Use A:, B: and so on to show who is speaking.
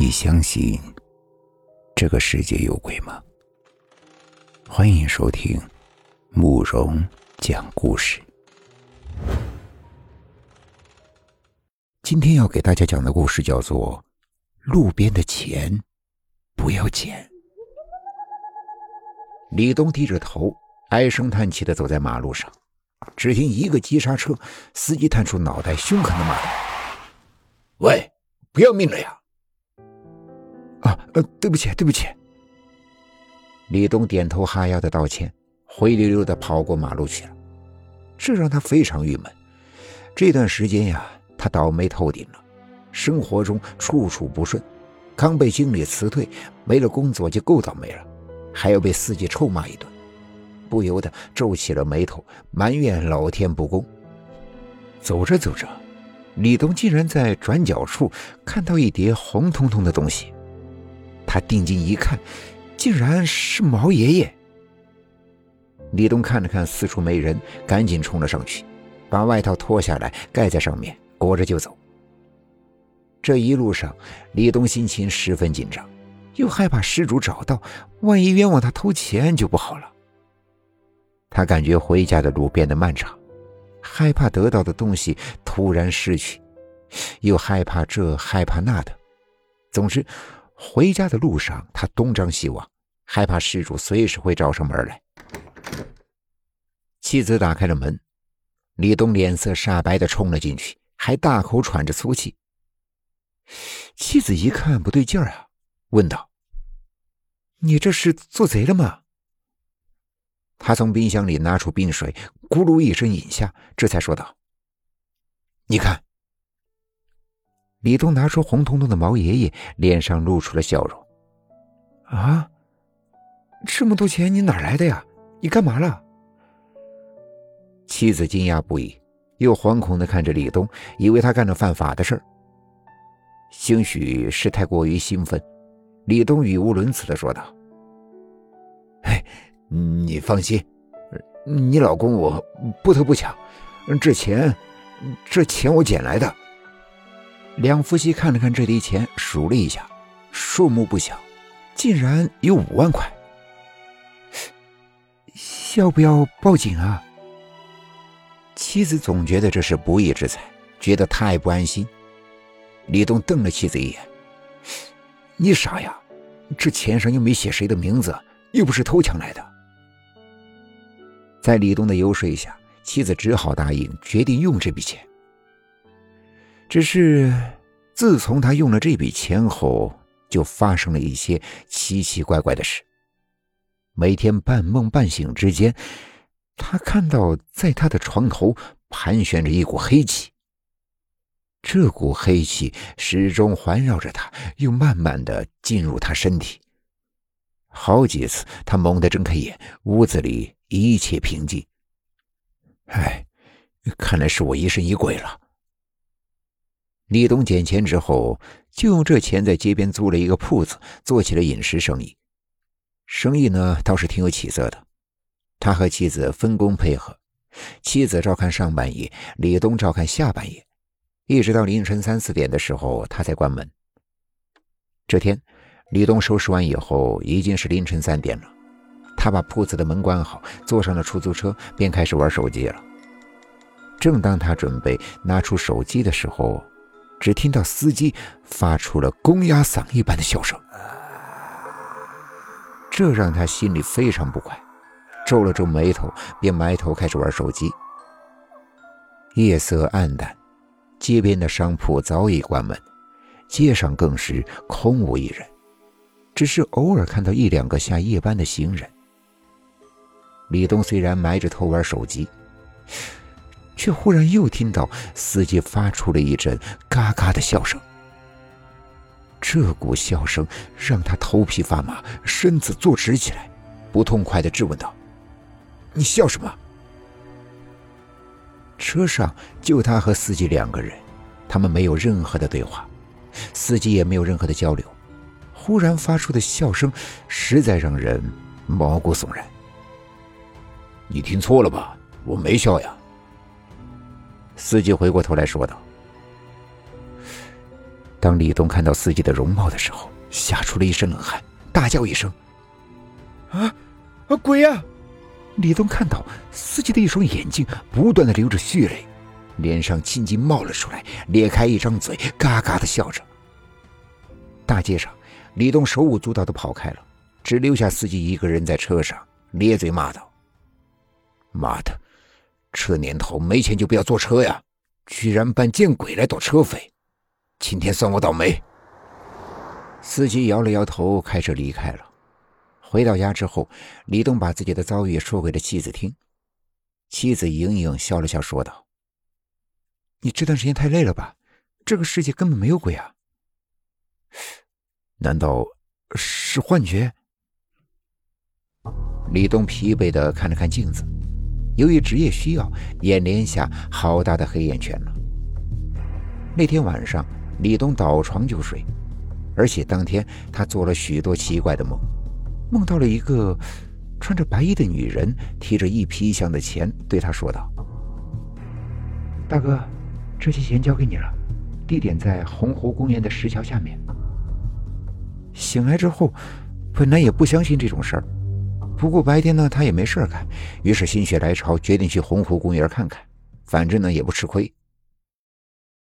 A: 你相信这个世界有鬼吗？欢迎收听慕容讲故事。今天要给大家讲的故事叫做《路边的钱不要捡》。李东低着头，唉声叹气的走在马路上，只听一个急刹车，司机探出脑袋，凶狠的骂道：“喂，不要命了呀！”啊，呃，对不起，对不起。李东点头哈腰的道歉，灰溜溜的跑过马路去了。这让他非常郁闷。这段时间呀，他倒霉透顶了，生活中处处不顺。刚被经理辞退，没了工作就够倒霉了，还要被司机臭骂一顿，不由得皱起了眉头，埋怨老天不公。走着走着，李东竟然在转角处看到一叠红彤彤的东西。他定睛一看，竟然是毛爷爷。李东看了看四处没人，赶紧冲了上去，把外套脱下来盖在上面，裹着就走。这一路上，李东心情十分紧张，又害怕失主找到，万一冤枉他偷钱就不好了。他感觉回家的路变得漫长，害怕得到的东西突然失去，又害怕这害怕那的，总之。回家的路上，他东张西望，害怕失主随时会找上门来。妻子打开了门，李东脸色煞白的冲了进去，还大口喘着粗气。妻子一看不对劲儿啊，问道：“你这是做贼了吗？”他从冰箱里拿出冰水，咕噜一声饮下，这才说道：“你看。”李东拿出红彤彤的毛爷爷，脸上露出了笑容。啊，这么多钱你哪来的呀？你干嘛了？妻子惊讶不已，又惶恐的看着李东，以为他干了犯法的事儿。兴许是太过于兴奋，李东语无伦次的说道：“哎，你放心，你老公我不偷不抢，这钱，这钱我捡来的。”两夫妻看了看这叠钱，数了一下，数目不小，竟然有五万块。要不要报警啊？妻子总觉得这是不义之财，觉得太不安心。李东瞪了妻子一眼：“你傻呀？这钱上又没写谁的名字，又不是偷抢来的。”在李东的游说下，妻子只好答应，决定用这笔钱。只是，自从他用了这笔钱后，就发生了一些奇奇怪怪的事。每天半梦半醒之间，他看到在他的床头盘旋着一股黑气。这股黑气始终环绕着他，又慢慢的进入他身体。好几次，他猛地睁开眼，屋子里一切平静。唉，看来是我疑神疑鬼了。李东捡钱之后，就用这钱在街边租了一个铺子，做起了饮食生意。生意呢倒是挺有起色的，他和妻子分工配合，妻子照看上半夜，李东照看下半夜，一直到凌晨三四点的时候，他才关门。这天，李东收拾完以后，已经是凌晨三点了。他把铺子的门关好，坐上了出租车，便开始玩手机了。正当他准备拿出手机的时候，只听到司机发出了公鸭嗓一般的笑声，这让他心里非常不快，皱了皱眉头，便埋头开始玩手机。夜色暗淡，街边的商铺早已关门，街上更是空无一人，只是偶尔看到一两个下夜班的行人。李东虽然埋着头玩手机。却忽然又听到司机发出了一阵嘎嘎的笑声。这股笑声让他头皮发麻，身子坐直起来，不痛快的质问道：“你笑什么？”车上就他和司机两个人，他们没有任何的对话，司机也没有任何的交流。忽然发出的笑声实在让人毛骨悚然。你听错了吧？我没笑呀。司机回过头来说道：“当李东看到司机的容貌的时候，吓出了一身冷汗，大叫一声：“
B: 啊，啊鬼呀！”
A: 李东看到司机的一双眼睛不断的流着血泪，脸上青筋冒了出来，咧开一张嘴，嘎嘎的笑着。大街上，李东手舞足蹈的跑开了，只留下司机一个人在车上，咧嘴骂道：“妈的，这年头没钱就不要坐车呀！居然扮见鬼来躲车费，今天算我倒霉。”司机摇了摇头，开车离开了。回到家之后，李东把自己的遭遇说给了妻子听。妻子盈盈笑了笑，说道：“你这段时间太累了吧？这个世界根本没有鬼啊！难道是幻觉？”李东疲惫的看了看镜子，由于职业需要，眼帘下好大的黑眼圈了。那天晚上，李东倒床就睡，而且当天他做了许多奇怪的梦。梦到了一个穿着白衣的女人，提着一皮箱的钱，对他说道：“大哥，这些钱交给你了，地点在洪湖公园的石桥下面。”醒来之后，本来也不相信这种事儿，不过白天呢他也没事干，于是心血来潮决定去洪湖公园看看，反正呢也不吃亏。